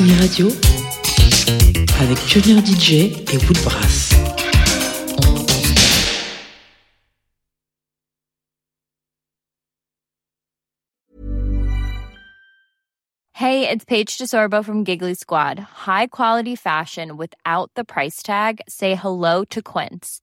Tsugi Radio avec Pionnier DJ et Woodbrass. Hey, it's Paige DeSorbo from Giggly Squad. High quality fashion without the price tag. Say hello to Quince.